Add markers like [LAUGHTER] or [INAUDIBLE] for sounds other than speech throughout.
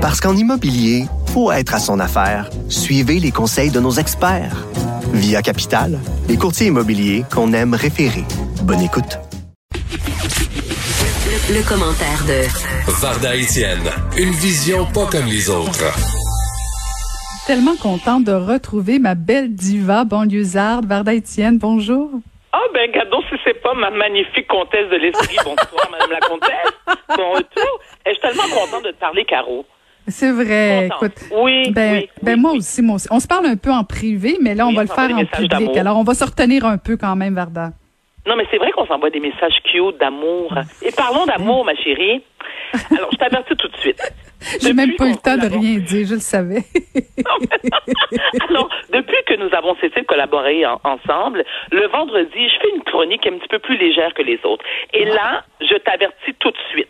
Parce qu'en immobilier, faut être à son affaire. Suivez les conseils de nos experts. Via Capital, les courtiers immobiliers qu'on aime référer. Bonne écoute. Le, commentaire de Varda Etienne, une vision pas comme les autres. Tellement contente de retrouver ma belle diva banlieusarde, Varda Etienne. Bonjour. Ah ben cadeau si c'est pas ma magnifique comtesse de l'esprit. Bonsoir Madame la comtesse. [LAUGHS] Bon retour. Je suis tellement contente de te parler, Caro. C'est vrai. Écoute, oui, ben, oui, ben oui, moi oui. aussi, moi aussi. On se parle un peu en privé, mais là, on va on le faire en public. Alors, on va se retenir un peu quand même, Varda. Non, mais c'est vrai qu'on s'envoie des messages cute d'amour. Et parlons d'amour, ma chérie. Alors, je t'avertis tout de suite. [LAUGHS] J'ai même pas eu le temps de rien dire, je le savais. [LAUGHS] [LAUGHS] Alors, depuis que nous avons cessé de collaborer en- ensemble, le vendredi, je fais une chronique un petit peu plus légère que les autres. Et là, je t'avertis tout de suite.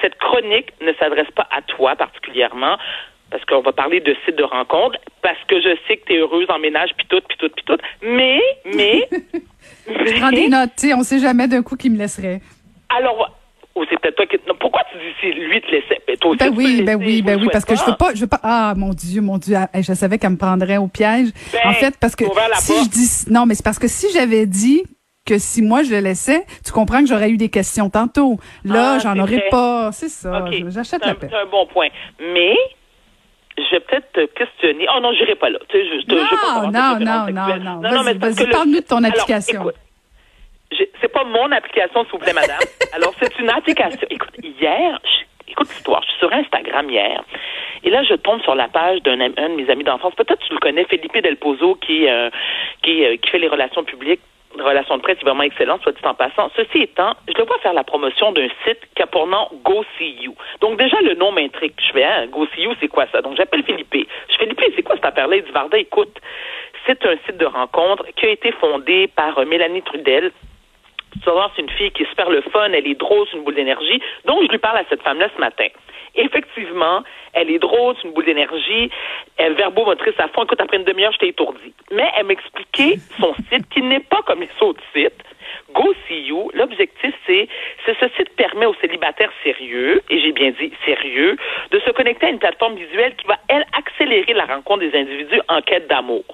Cette chronique ne s'adresse pas à toi particulièrement, parce qu'on va parler de sites de rencontres, parce que je sais que tu es heureuse en ménage, puis tout, puis tout, puis tout. Mais, mais... [LAUGHS] Je prends des notes, tu sais, on sait jamais d'un coup qui me laisserait. Alors, ou c'est peut-être toi qui... non, pourquoi tu dis si lui te laissait? Ben, toi aussi, Ben oui, ben oui, ben oui, parce que je veux pas, je veux pas. Ah, mon Dieu, mon Dieu, ah, je savais qu'elle me prendrait au piège. Ben, en fait, parce que si porte. je dis, non, mais c'est parce que si j'avais dit que si moi je le laissais, tu comprends que j'aurais eu des questions tantôt. Là, Ah, j'en aurais pas. C'est ça. J'achète la un, paix. c'est un bon point. Mais, je vais peut-être te questionner. Oh non, j'irai pas là. Tu sais, je, veux pas Non, non, non, non, sexuelles. non. mais parce que parle-nous de ton Alors, application. écoute, j'ai- c'est pas mon application, s'il vous plaît, madame. [LAUGHS] Alors, c'est une application. Écoute, hier, je- écoute l'histoire. Je suis sur Instagram hier. Et là, je tombe sur la page d'un de mes amis d'enfance. Peut-être tu le connais, Felipe Del Pozo, qui, euh, qui, euh, qui fait les relations publiques relations de presse est vraiment excellent, soit dit en passant. Ceci étant, je le vois faire la promotion d'un site qui a pour nom Go See You. Donc déjà, le nom m'intrigue. Je fais, hein, Go See You, c'est quoi ça? Donc j'appelle Philippe. Je fais, Philippe, c'est quoi cette affaire-là? Il dit, Varda, écoute, c'est un site de rencontre qui a été fondé par euh, Mélanie Trudel, c'est une fille qui est le fun, elle est drôle, c'est une boule d'énergie. Donc, je lui parle à cette femme-là ce matin. Effectivement, elle est drôle, c'est une boule d'énergie, elle verbomotrice à fond. Écoute, après une demi-heure, j'étais étourdie. Mais elle m'expliquait son site qui n'est pas comme les autres sites. Go See You, l'objectif, c'est, c'est ce site permet aux célibataires sérieux, et j'ai bien dit sérieux, de se connecter à une plateforme visuelle qui va, elle, accélérer la rencontre des individus en quête d'amour.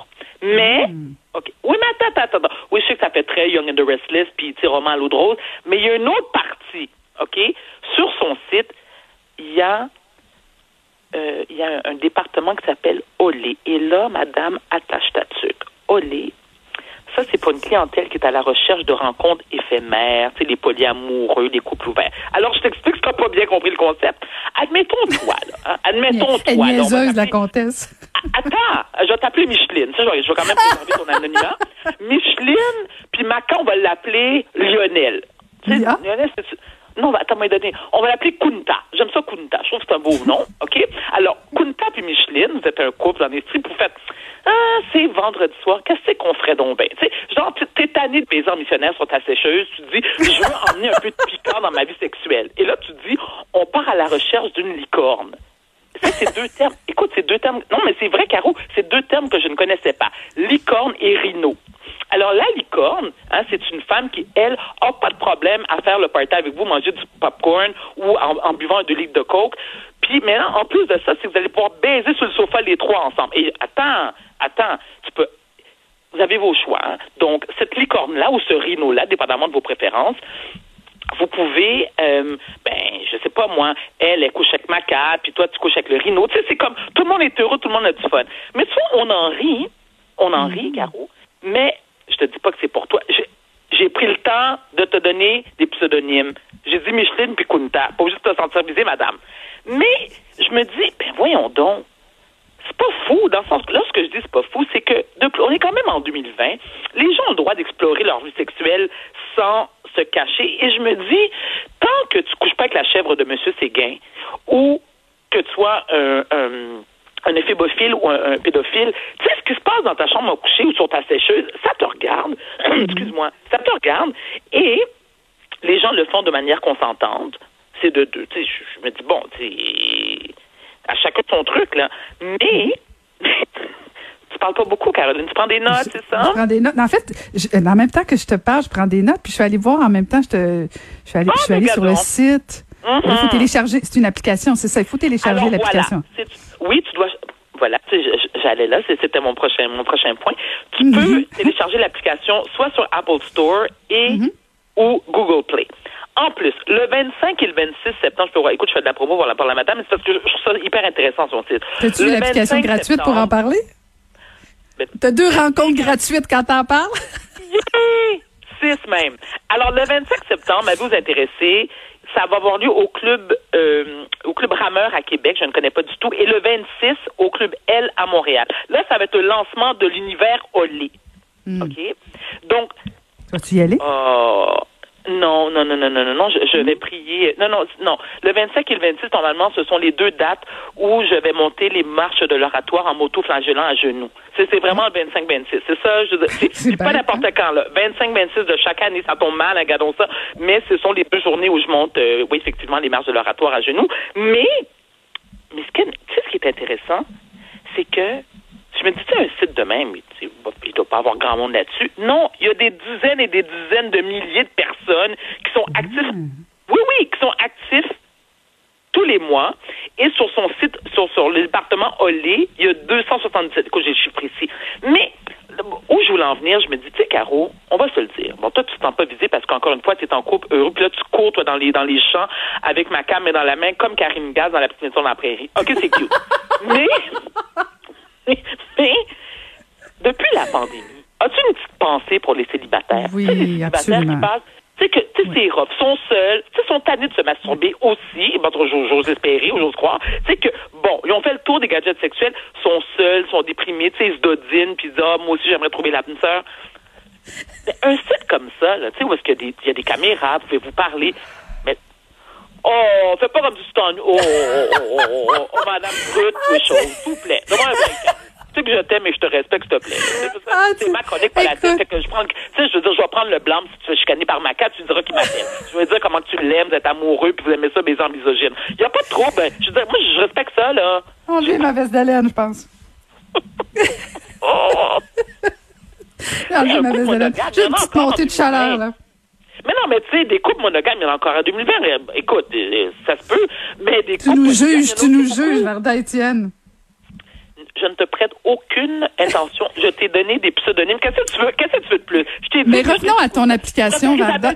Mais, OK. Oui, mais attends, attends, attends. Oui, je sais que ça fait très Young and the Restless, puis, tu roman à l'eau de rose, mais il y a une autre partie, OK? Sur son site, il y a, euh, il y a un, un département qui s'appelle Olé. Et là, madame, attache ta tuque. Olé, ça, c'est pour une clientèle qui est à la recherche de rencontres éphémères, tu sais, les polyamoureux, les couples ouverts. Alors, je t'explique si tu n'as pas bien compris le concept. Admettons toi, là. hein, Admettons Elle là, niaiseuse, la comtesse. Attends, je vais t'appeler Micheline. Ça, je, vais, je vais quand même préserver ton anonymat. Micheline, puis Macan, on va l'appeler Lionel. Tu sais, Ah. Lionel, c'est... Non, attends, moi donné. On va l'appeler Kunta. J'aime ça, Kunta. Je trouve que c'est un beau nom, [LAUGHS] OK? Alors, Kunta puis Micheline, vous êtes un couple en esprit, puis vous faites Ah, c'est vendredi soir, qu'est-ce qu'on ferait donc bien? Tu sais, genre, tu- t'es tanné de paysans missionnaires sur ta sécheuse, tu dis, je veux emmener un peu de piquant dans ma vie sexuelle. Et là, tu dis, on part à la recherche d'une licorne. Ça, c'est deux termes. Écoute, c'est deux termes. Non, mais c'est vrai, Caro, c'est deux termes que je ne connaissais pas. Licorne et rhino. Alors, la licorne, hein, c'est une femme qui, elle, a pas de problème à faire le party avec vous, manger du popcorn ou en, buvant un deux litres de coke. Puis maintenant, en plus de ça, c'est que vous allez pouvoir baiser sur le sofa les trois ensemble. Et attends, attends, tu peux vous avez vos choix. hein. Donc, cette licorne-là ou ce rhino-là, dépendamment de vos préférences, vous pouvez, euh, ben, je sais pas moi, elle, elle couche avec Maca, puis toi, tu couches avec le rhino. Tu sais, c'est comme, tout le monde est heureux, tout le monde a du fun. Mais tu vois, on en rit, on en rit, Caro, mais je te dis pas que c'est pour toi. J'ai- J'ai pris le temps de te donner des pseudonymes. J'ai dit Micheline puis Kunta. Pas obligé de te sentir visée, madame. Mais je me dis, ben voyons donc, c'est pas fou, dans le sens que là, je dis, c'est pas fou, c'est que de- on est quand même en 2020. Les gens ont le droit d'explorer leur vie sexuelle sans se cacher. Et je me dis, tant que tu couches pas avec la chèvre de Monsieur Séguin, ou que tu sois un, un, ou un, pédophile, tu sais, ce qui se passe dans ta chambre à coucher ou sur ta sécheuse, ça te regarde, [CLEARS THROAT] excuse-moi, ça te regarde, et les gens le font de manière consentante. C'est de deux. Tu sais, je, je me dis, bon, tu sais, à chacun son truc, là. Mais, [LAUGHS] tu parles pas beaucoup, Caroline. Tu prends des notes, c'est ça? Je prends des notes. En fait, je- en même temps que je te parle, je prends des notes, puis je suis allée voir en même temps, je, te, je suis allée, Ah, je suis allée sur le site. Il faut télécharger. C'est une application, c'est ça. Il faut télécharger l'application. voilà. Oui, tu dois. Voilà, j'allais là, c'était mon prochain, mon prochain point. Tu Mhm. peux télécharger l'application soit sur Apple Store et Mhm. ou Google Play. En plus, le 25 et le 26 septembre, je peux voir, écoute, je fais de la promo pour la, pour la madame, mais c'est parce que je, trouve ça hyper intéressant son titre. T'as-tu l'application 25 gratuite pour en parler? Ben- T'as deux rencontres gratuites quand t'en parles? Yeah! Six même. Alors, le 25 septembre, à vous intéresser, ça va avoir lieu au club euh, au club Rameur à Québec, je ne connais pas du tout, et le 26 au club L à Montréal. Là, ça va être le lancement de l'univers Olé. Hmm. OK? Donc, Vas-tu y aller? Oh, non, non, non, non, non, non, non, je, je vais prier. Non, non, non. Le 25 et le 26, normalement, ce sont les deux dates où je vais monter les marches de l'oratoire en moto-flagellant à genoux. C'est vraiment le 25-26. C'est ça, je [LAUGHS] c'est- pas n'importe quand, là. 25-26 de chaque année, ça tombe mal, regardons ça. Mais ce sont les deux journées où je monte, euh, oui, effectivement, les marches de l'oratoire à genoux. Mais, mais ce que, tu sais, ce qui est intéressant, c'est que je me dis, tu un site de même, il il doit pas avoir grand monde là-dessus. Non, il y a des dizaines et des dizaines de milliers de personnes qui sont actifs. Oui, oui, qui sont actifs tous les mois. Et sur son site, sur, sur le département Olé, il y a 277. Écoute, j'ai le chiffre ici. Mais où je voulais en venir, je me dis, tu sais, Caro, on va se le dire. Bon, toi, tu t'en pas visé parce qu'encore une fois, tu es en couple heureux. Puis là, tu cours, toi, dans les, dans les champs avec ma cam dans la main, comme Karine Gaz dans la petite maison dans la prairie. OK, c'est cute. [LAUGHS] mais, mais, mais, depuis la pandémie, as-tu une petite pensée pour les célibataires? Oui, les célibataires absolument. qui passent tu sais que tu sais c'est rough, sont seuls, tu sais sont tannés de se masturber aussi, bon, j'ose espérer ou j'ose croire, tu sais que bon, ils ont fait le tour des gadgets sexuels, sont seuls, sont déprimés, tu sais ils se dodinent puis ils disent ah, moi aussi j'aimerais trouver l'âme sœur. Mais un site comme ça, là, tu sais où est-ce qu'il y a des il y a des caméras, vous pouvez vous parler, mais Oh, fais pas comme du stand. Oh, oh, oh, oh, oh, oh, oh, madame oui, chose, s'il vous plaît. Donne-moi un break. Sais que je t'aime et je te respecte, s'il te plaît. C'est Ah, C'est ma chronique politique. Fait que je prends, tu sais, je veux dire, je vais prendre le blanc si tu fais chicaner par ma carte, tu diras qu'il m'appelle. Je veux dire comment tu l'aimes, vous êtes amoureux, puis vous aimez ça, baiser en misogyne. Il y a pas de trouble. Je veux dire, moi, je respecte ça, là. On j'ai ma veste d'haleine, je pense. [LAUGHS] Oh! J'ai enlevé un ma coup veste de d'haleine. monogame, J'ai une petite montée de chaleur, 2020. là. Mais non, mais tu sais, des couples monogames, il y en a encore en 2020. Euh, Écoute, euh, ça se peut, mais des Tu couples nous juges, tu nous juges, Varda Étienne. Je ne te prête aucune intention. Je t'ai donné des pseudonymes. Qu'est-ce que tu veux? Qu'est-ce que tu veux de plus? Je t'ai dit Mais revenons à ton application, Varda.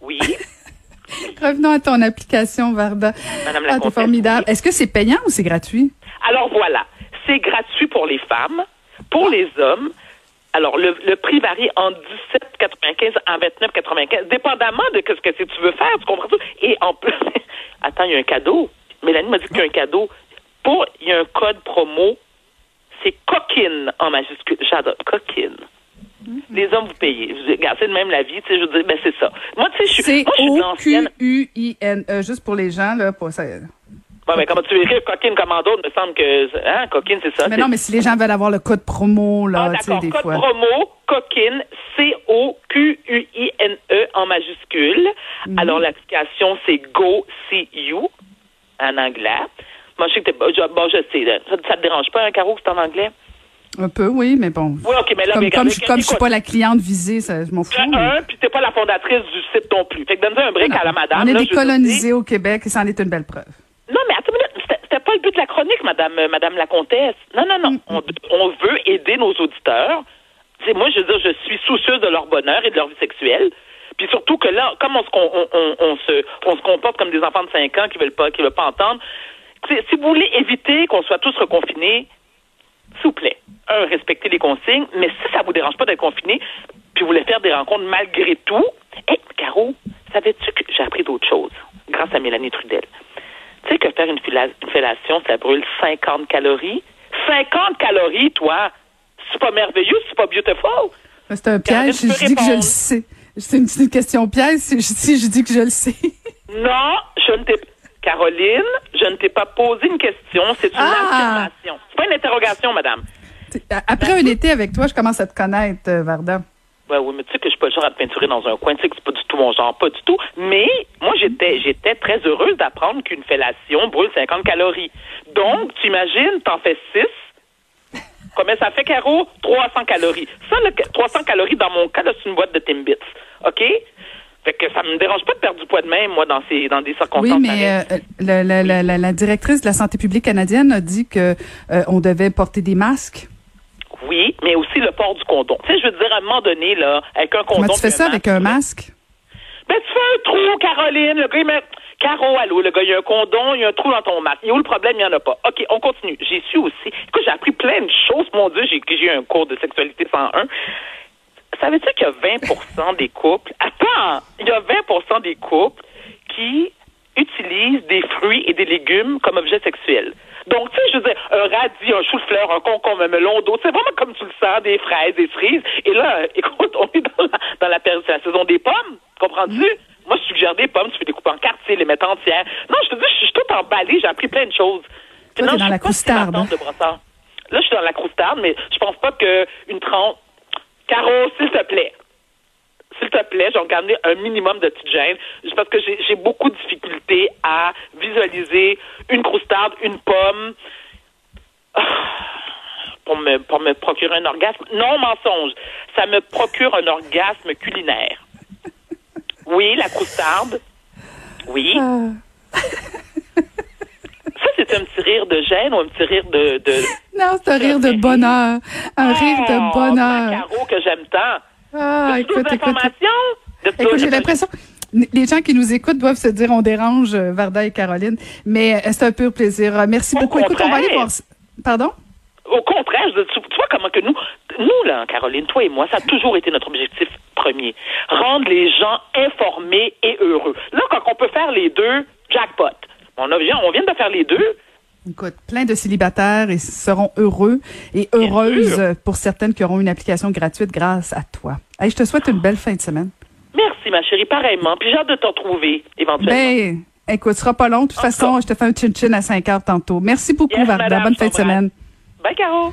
Oui, [LAUGHS] Revenons à ton application, Varda. Madame la Ah, t'es formidable. Est-ce que c'est payant ou c'est gratuit? Alors voilà, c'est gratuit pour les femmes, pour les hommes. Alors le, le prix varie entre 17,95 à 29,95, dépendamment de ce que tu veux faire. Tu comprends tout Et en plus, [LAUGHS] attends, il y a un cadeau. Mélanie m'a dit qu'il y a un cadeau. Pour, il y a un code promo. C'est coquine en majuscule. J'adore coquine. Les hommes, vous payez. Vous- Regarde, c'est de même la vie, tu sais, je veux dire, ben c'est ça. Moi, tu sais, je suis, C'est moi, je suis ancienne. O-Q-U-I-N-E, juste pour les gens, là, pour ça. Ouais, mais comment tu veux écrire coquine comme d'autres, me semble que, hein, coquine, c'est ça. Mais non, mais si les gens veulent avoir le code promo, là, Ah, tu sais, d'accord. des Code fois. promo, coquine, C-O-Q-U-I-N-E E en majuscule. Mhm. Alors, l'application, c'est Go See You en anglais. Moi, je sais que t'es, bon, je sais, là. ça, ça te dérange pas, un carreau, que c'est en anglais? Un peu, oui, mais bon. Oui, OK, mais là, Comme, mais comme, comme je suis pas la cliente visée, ça, je m'en fous. mais- un, puis t'es pas la fondatrice du site non plus. Fait que donne-nous un break Non, à la madame. on est là, décolonisés au Québec et c'en est une belle preuve. Non, mais attends une minute, c'était- pas le but de la chronique, madame, euh, madame la comtesse. Non, non, non. On, on veut aider nos auditeurs. C'est moi, je veux dire, je suis soucieuse de leur bonheur et de leur vie sexuelle. Puis surtout que là, comme on se, on, on, on se, on se comporte comme des enfants de 5 ans qui veulent pas, qui veulent pas entendre, si vous voulez éviter qu'on soit tous reconfinés, s'il vous plaît, un, respectez les consignes, mais si ça vous dérange pas d'être confiné, puis vous voulez faire des rencontres malgré tout, hé, Caro, savais-tu que j'ai appris d'autres choses grâce à Mélanie Trudel? Tu sais que faire une, fellation, ça brûle 50 calories? 50 calories, toi! C'est pas merveilleux, c'est pas beautiful? C'est un piège si je dis que je le sais. C'est une, une question piège si je, si je dis que je le sais. Non, je ne t'ai Caroline, je ne t'ai pas posé une question, c'est une Ah! affirmation. C'est pas une interrogation, madame. Après un été avec toi, je commence à te connaître, euh, Varda. Ouais, oui, mais tu sais que je suis pas le genre à te peinturer dans un coin, tu sais que c'est pas du tout mon genre, pas du tout. Mais moi, j'étais j'étais très heureuse d'apprendre qu'une fellation brûle 50 calories. Donc, tu imagines, t'en fais 6. Combien ça fait, Caro? 300 calories. Ça, le, 300 calories, dans mon cas, c'est une boîte de Timbits. OK? Fait que ça me dérange pas de perdre du poids de même, moi, dans ces dans des circonstances. Oui, mais euh, la, la, la, la, directrice de la santé publique canadienne a dit que euh, on devait porter des masques. Oui, mais aussi le port du condom. Tu sais, je veux dire, à un moment donné, là, avec un condom. Comment tu fais ça avec un masque? Ben, tu fais un trou, Caroline. Le gars, il met. Caro, allô, le gars, il y a un condom, il y a un trou dans ton masque. Il y a où le problème? Il n'y en a pas. OK, on continue. J'ai su aussi. Écoute, j'ai appris plein de choses. Mon Dieu, j'ai eu un cours de sexualité 101. Savais-tu qu'il y a 20% des couples, attends, il y a 20% des couples qui utilisent des fruits et des légumes comme objet sexuel. Donc, tu sais, je veux dire, un radis, un chou-de-fleur, un concombre, un melon d'eau, c'est vraiment comme tu le sens, des fraises, des cerises. Et là, [LAUGHS] écoute, on est dans la, dans la, période, la saison des pommes, comprends-tu? Mm. Moi, je suggère des pommes, tu peux les couper en quartier, les mettre entières. Non, je te dis, je suis tout emballée, j'ai appris plein de choses. Toi, non, dans la croustarde. Là, je suis dans la croustarde, mais je pense pas qu'une tranche Caro, s'il te plaît. S'il te plaît, j'ai regardé un minimum de petites gênes. Parce que j'ai beaucoup de difficultés à visualiser une croustarde, une pomme. Pour me, pour me procurer un orgasme. Non, mensonge. Ça me procure un orgasme culinaire. Oui, la croustarde. Oui. [LAUGHS] C'est un petit rire de gêne ou un petit rire de... de [LAUGHS] non, c'est un rire de bonheur. Un rire de oh, bonheur. Un carreau que j'aime tant. Ah, écoute, écoute. Écoute, j'ai l'impression les gens qui nous écoutent doivent se dire on dérange euh, Varda et Caroline, mais euh, c'est un pur plaisir. Euh, merci beaucoup. Écoute, on va aller voir. Pardon? Au contraire, tu vois comment que nous, nous là, Caroline, toi et moi, ça a toujours été notre objectif premier. Rendre les gens informés et heureux. Là, quand on peut faire les deux, jackpot. On, vient, on vient de faire les deux. Écoute, plein de célibataires et seront heureux et heureuses pour certaines qui auront une application gratuite grâce à toi. Hey, je te souhaite une belle fin de semaine. Merci, ma chérie, pareillement. Puis j'ai hâte de te retrouver, éventuellement. Ben, écoute, ce sera pas long. De toute façon, je te fais un chin-chin à 5 heures tantôt. Merci beaucoup, Varda. Bonne fin de semaine. Bye, Caro.